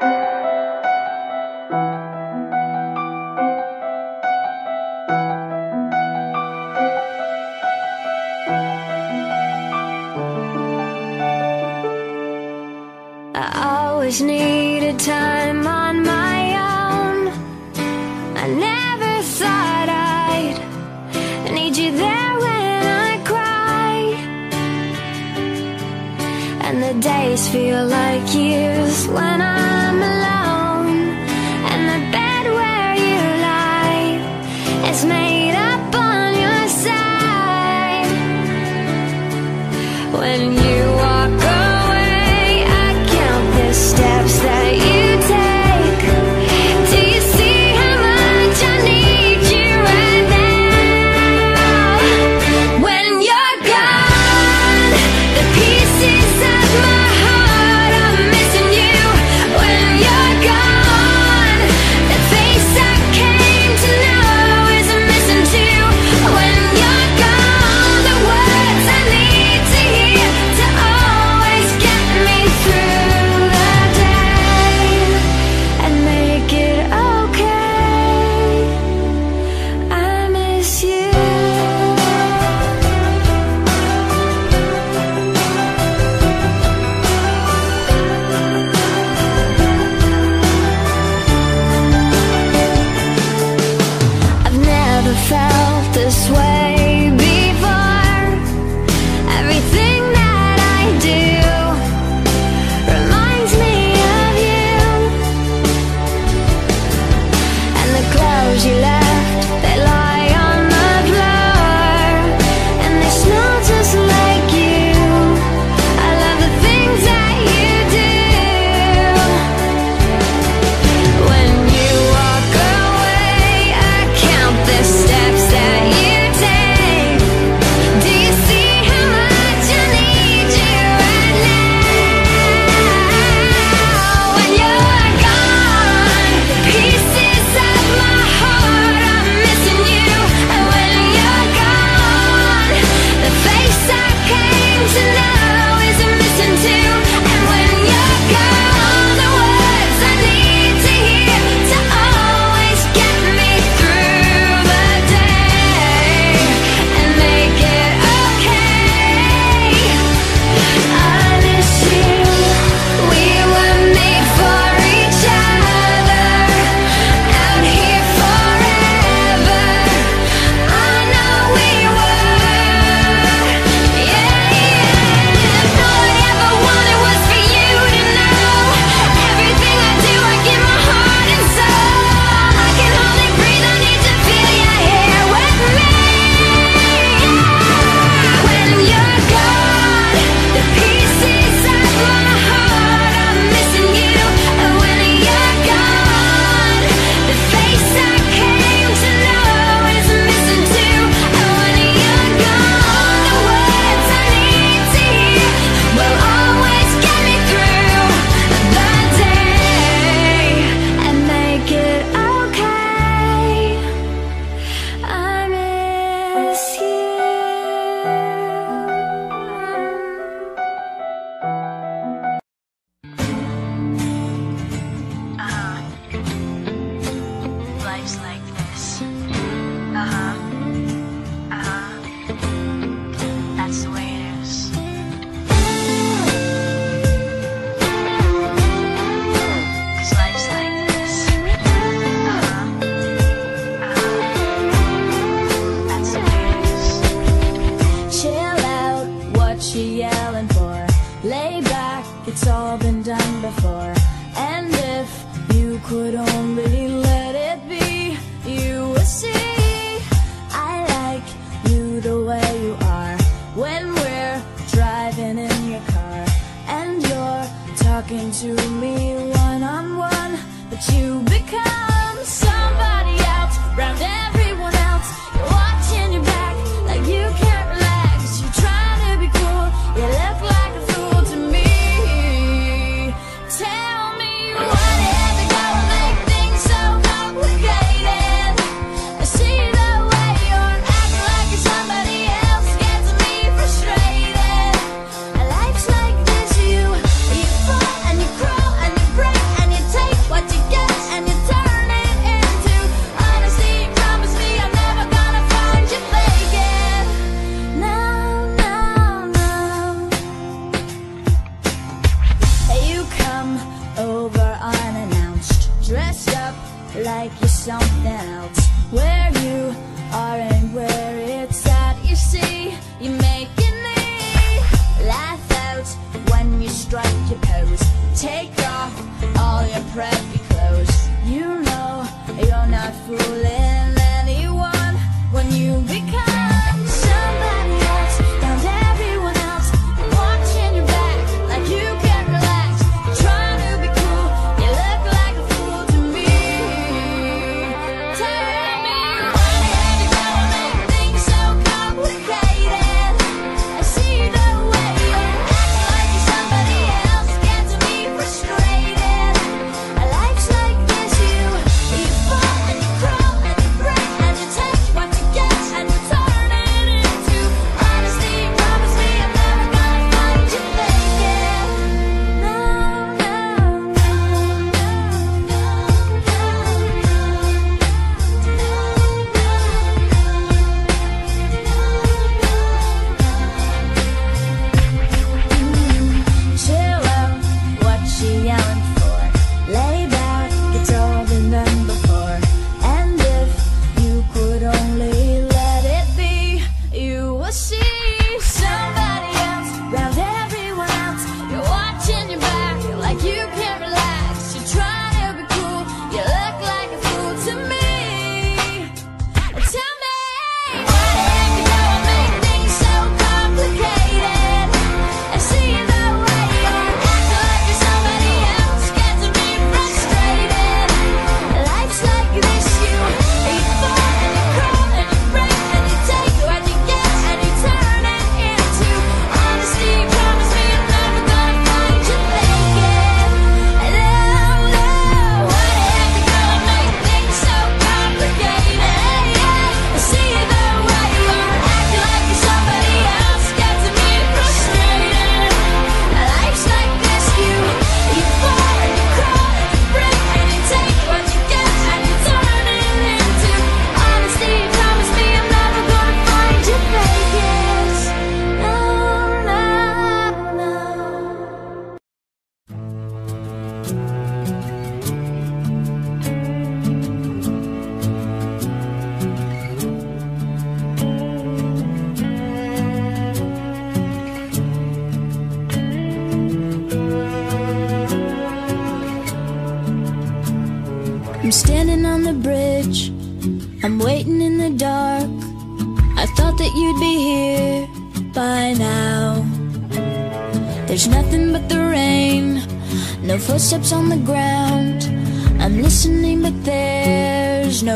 I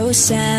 there's no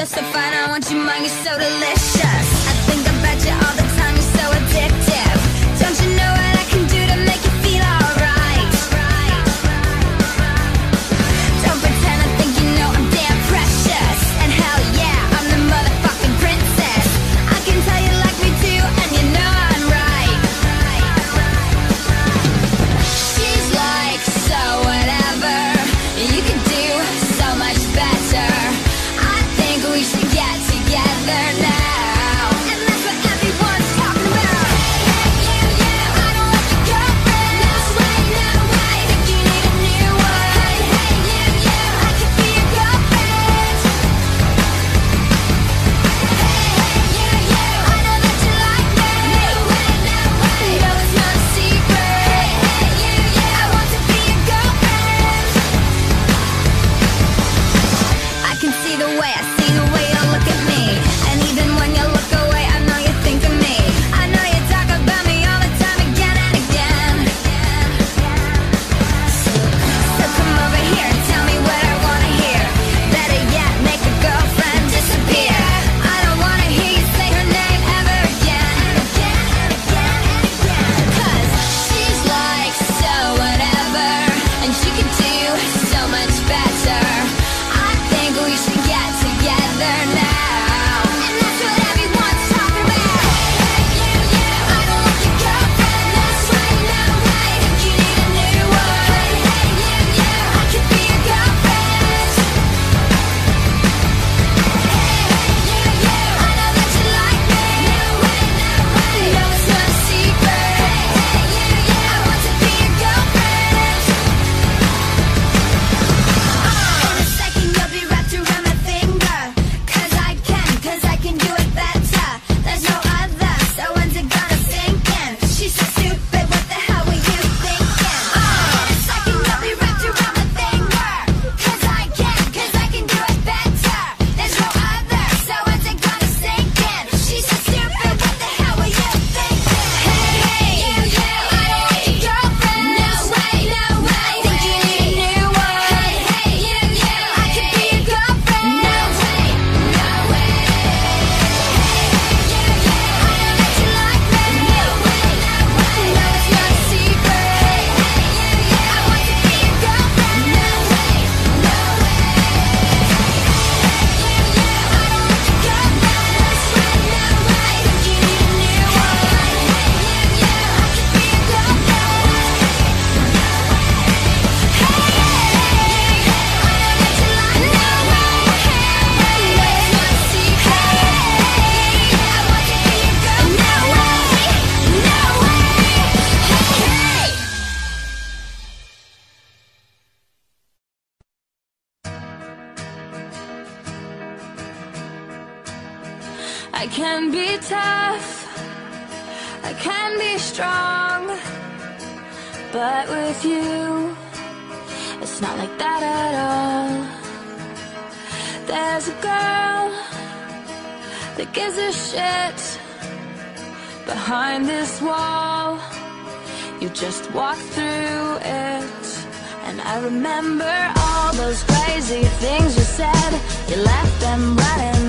You're so fine, I want you, mind. you're so delicious just walked through it. And I remember all those crazy things you said. You left them running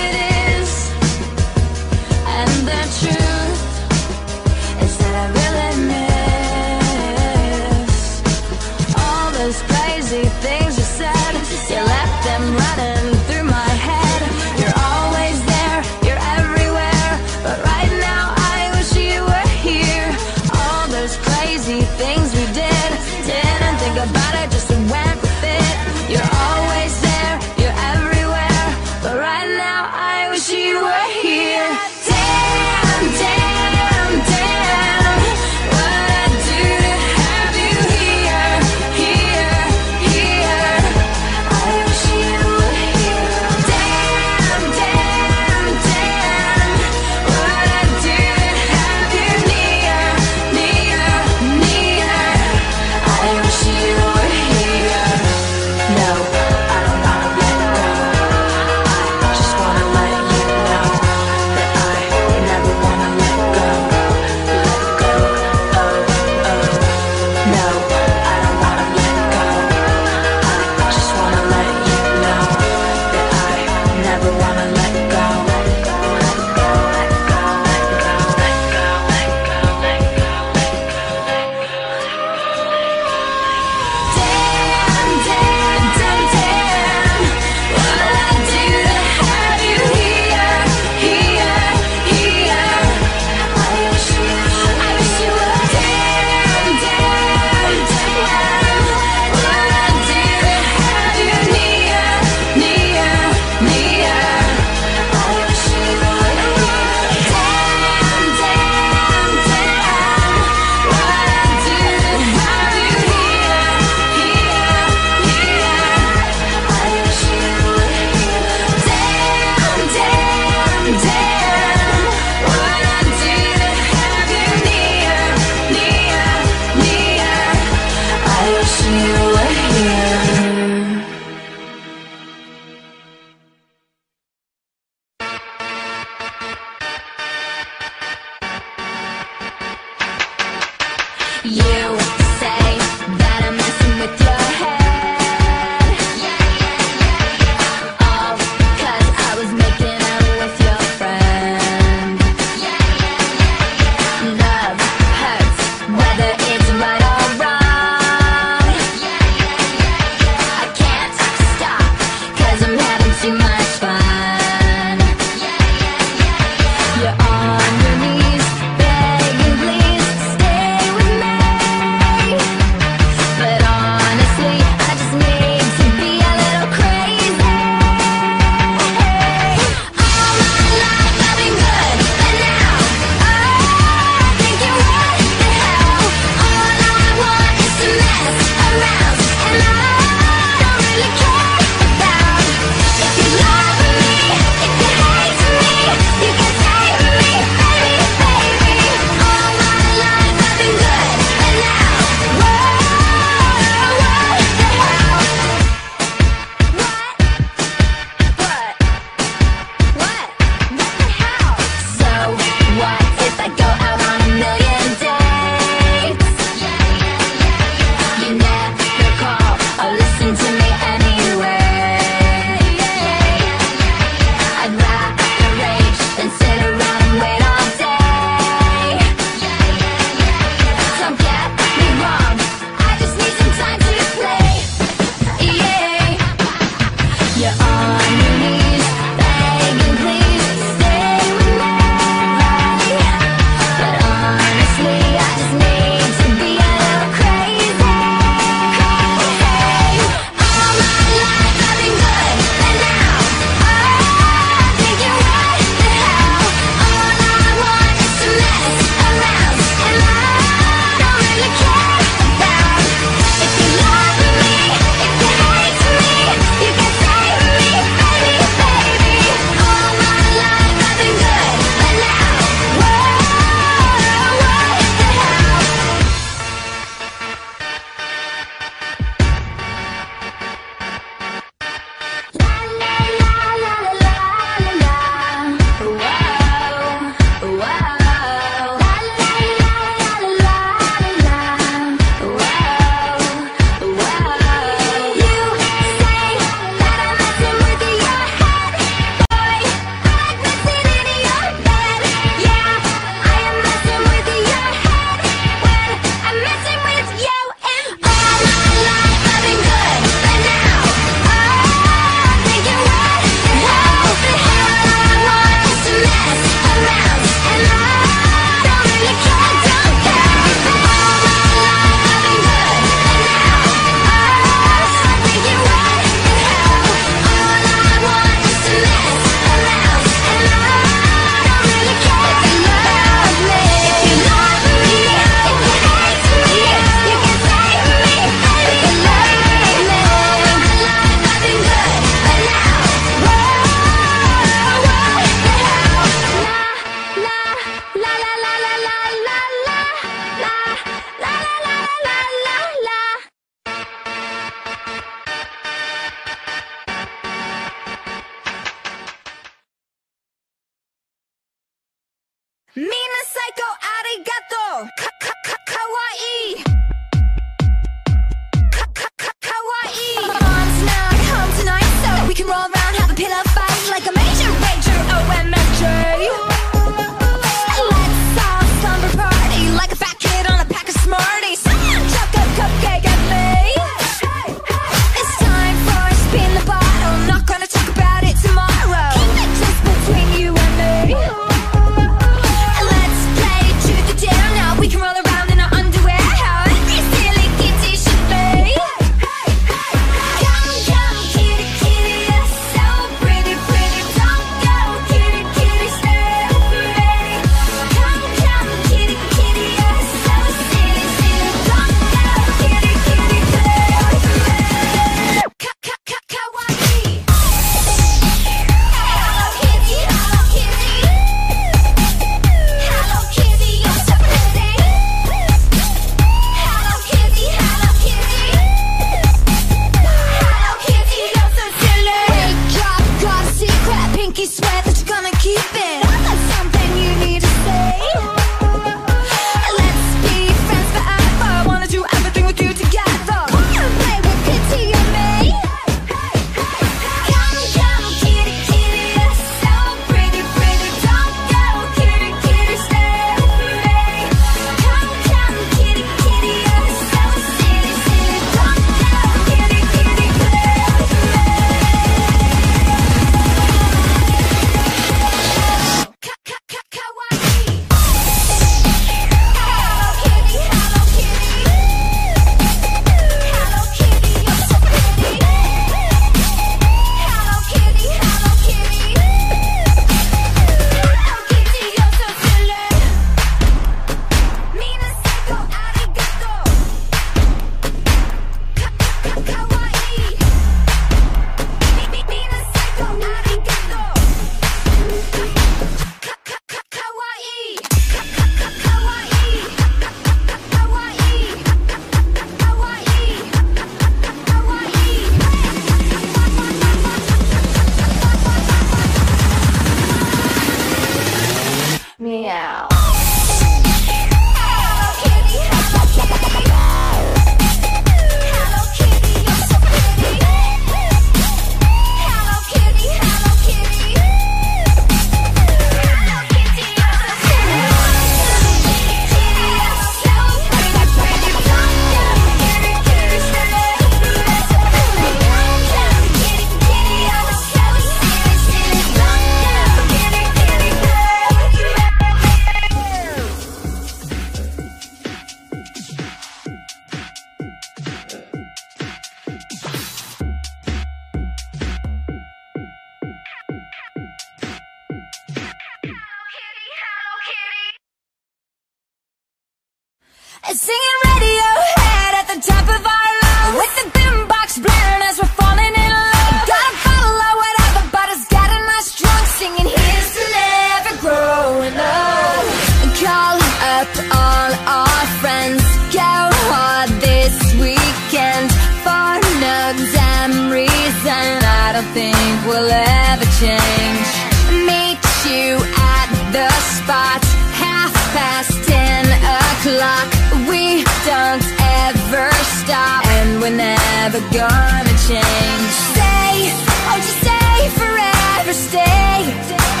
never gonna change. Stay, won't you stay forever? Stay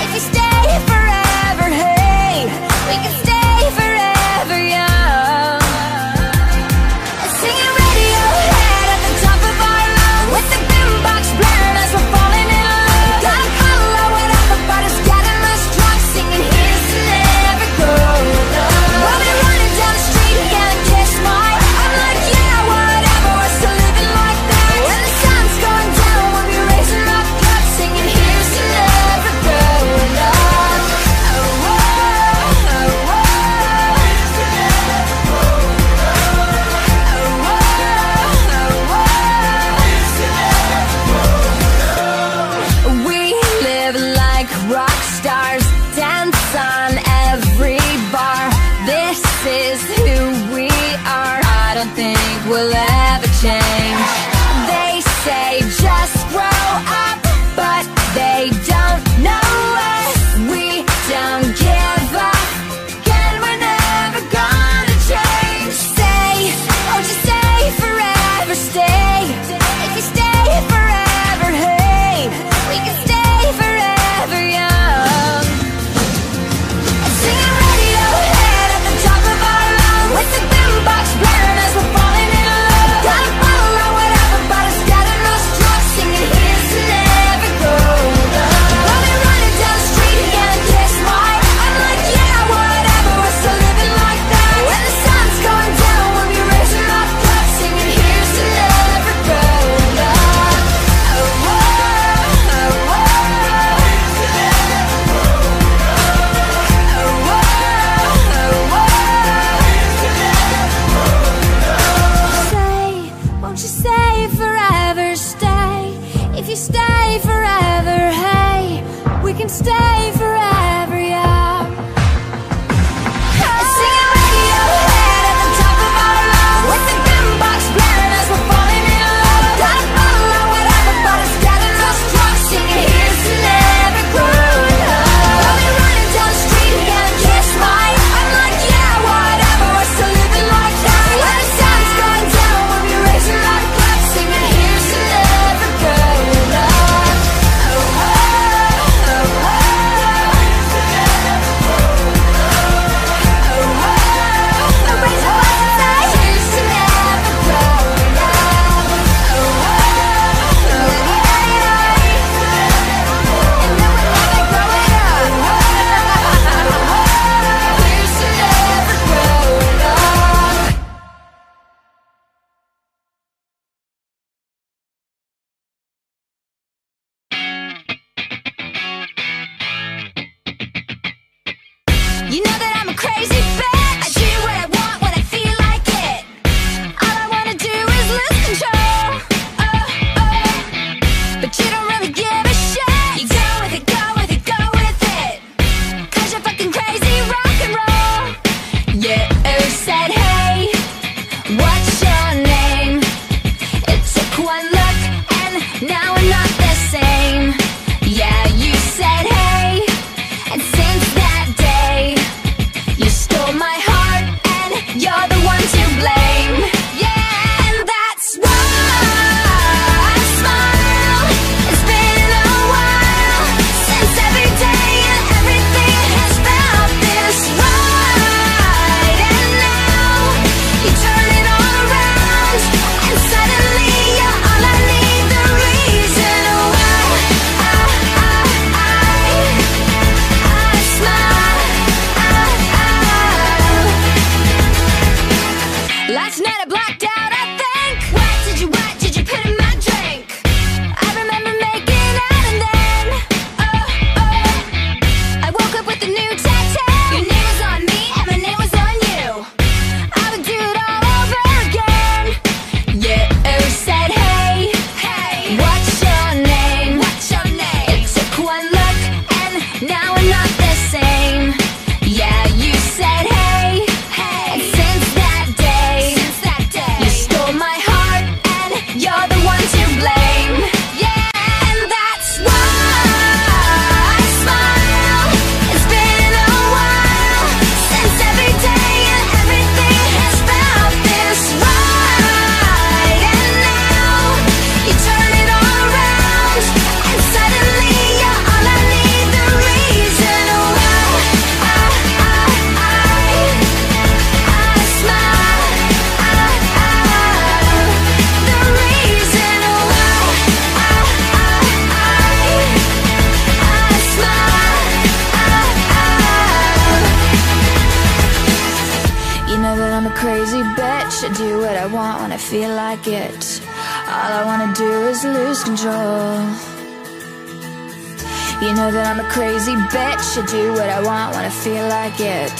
should do what I want when I feel like it.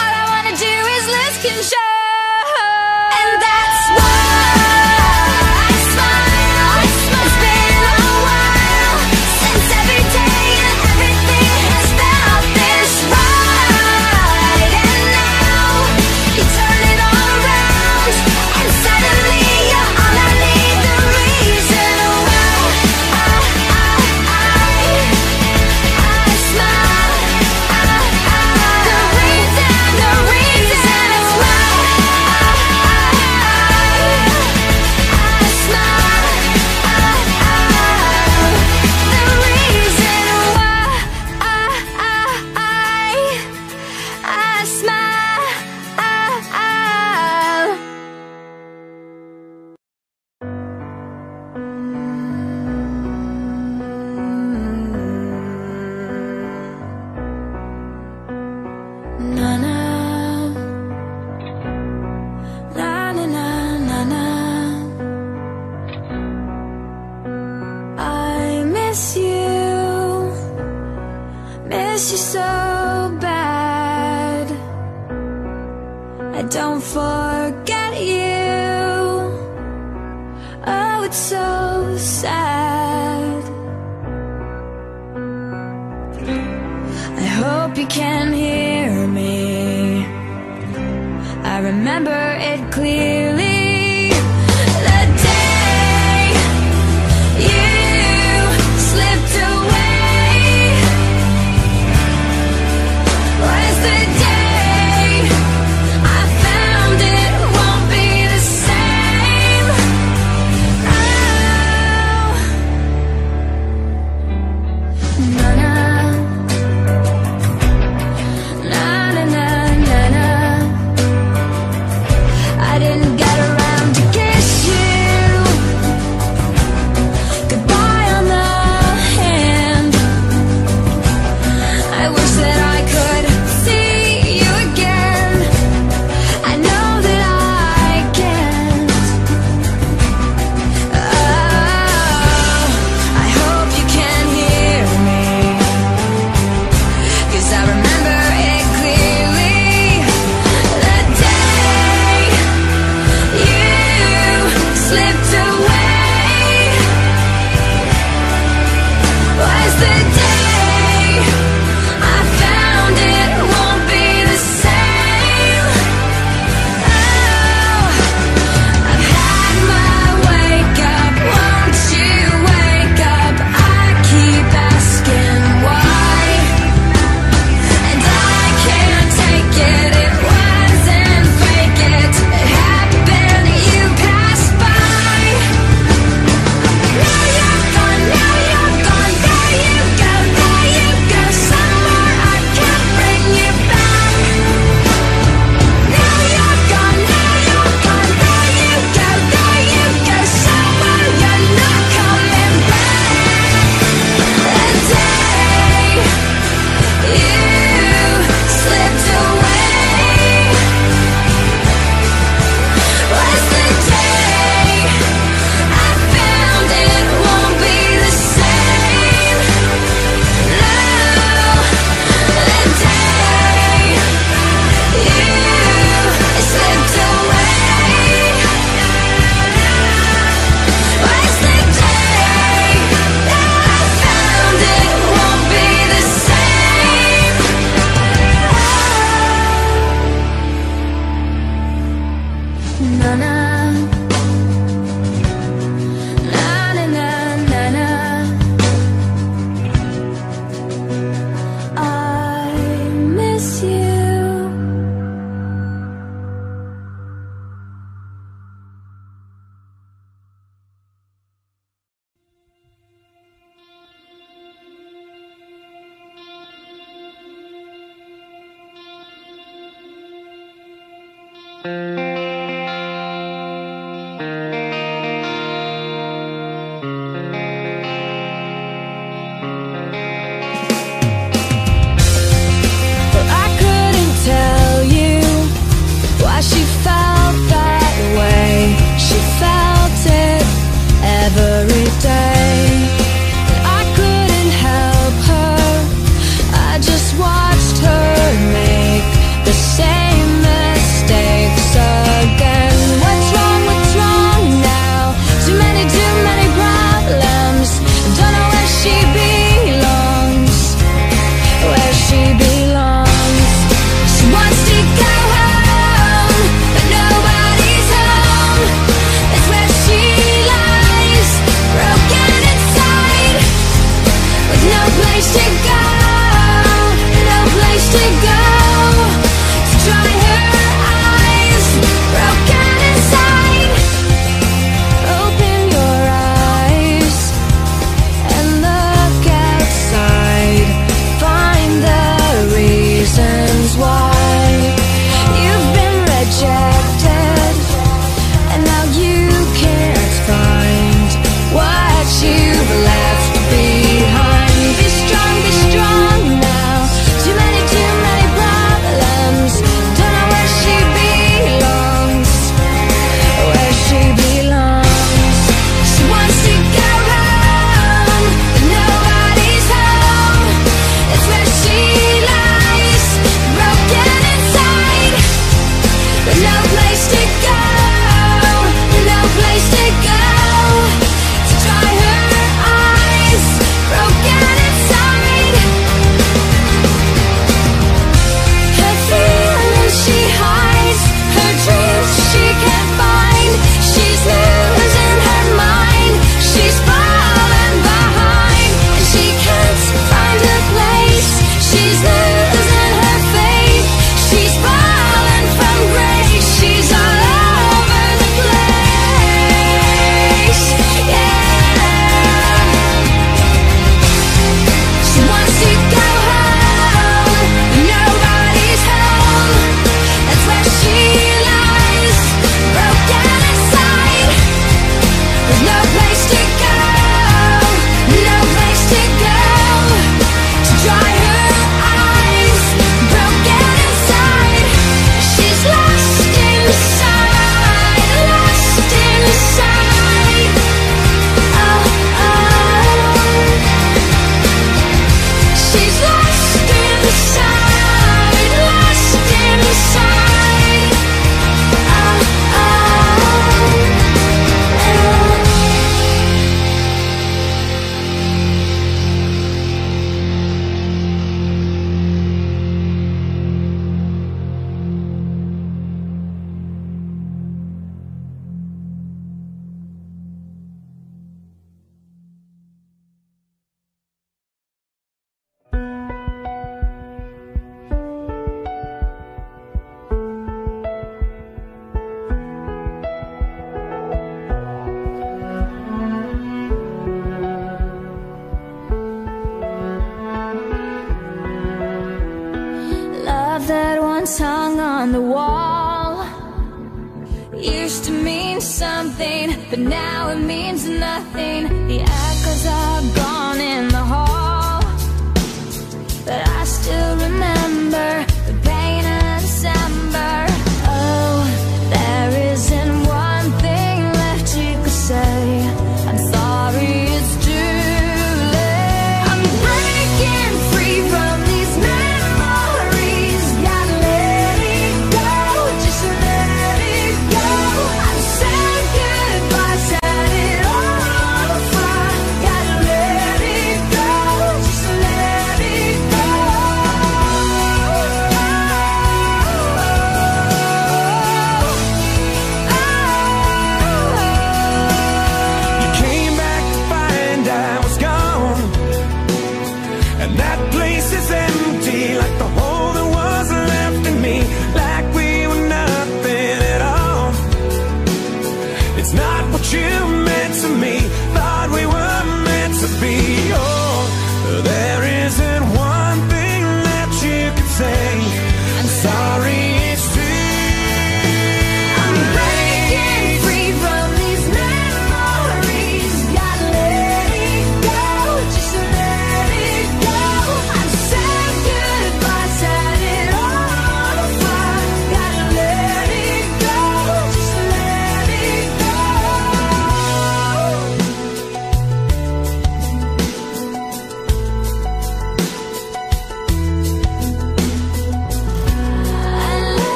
All I wanna do is lose control. it clearly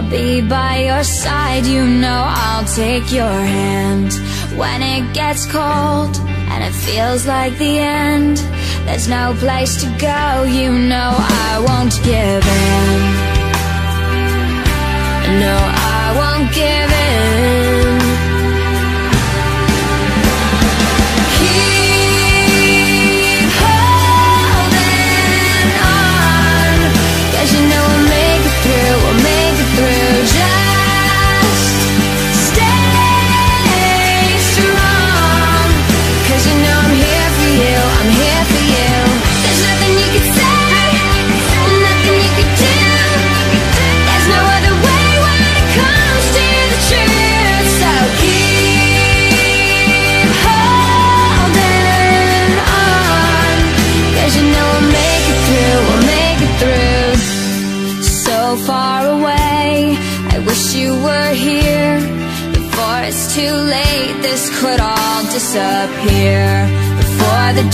I'll be by your side, you know I'll take your hand. When it gets cold and it feels like the end There's no place to go, you know I won't give in. No, I won't give in.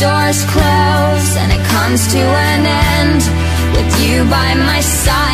doors close and it comes to an end with you by my side.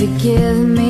forgive me.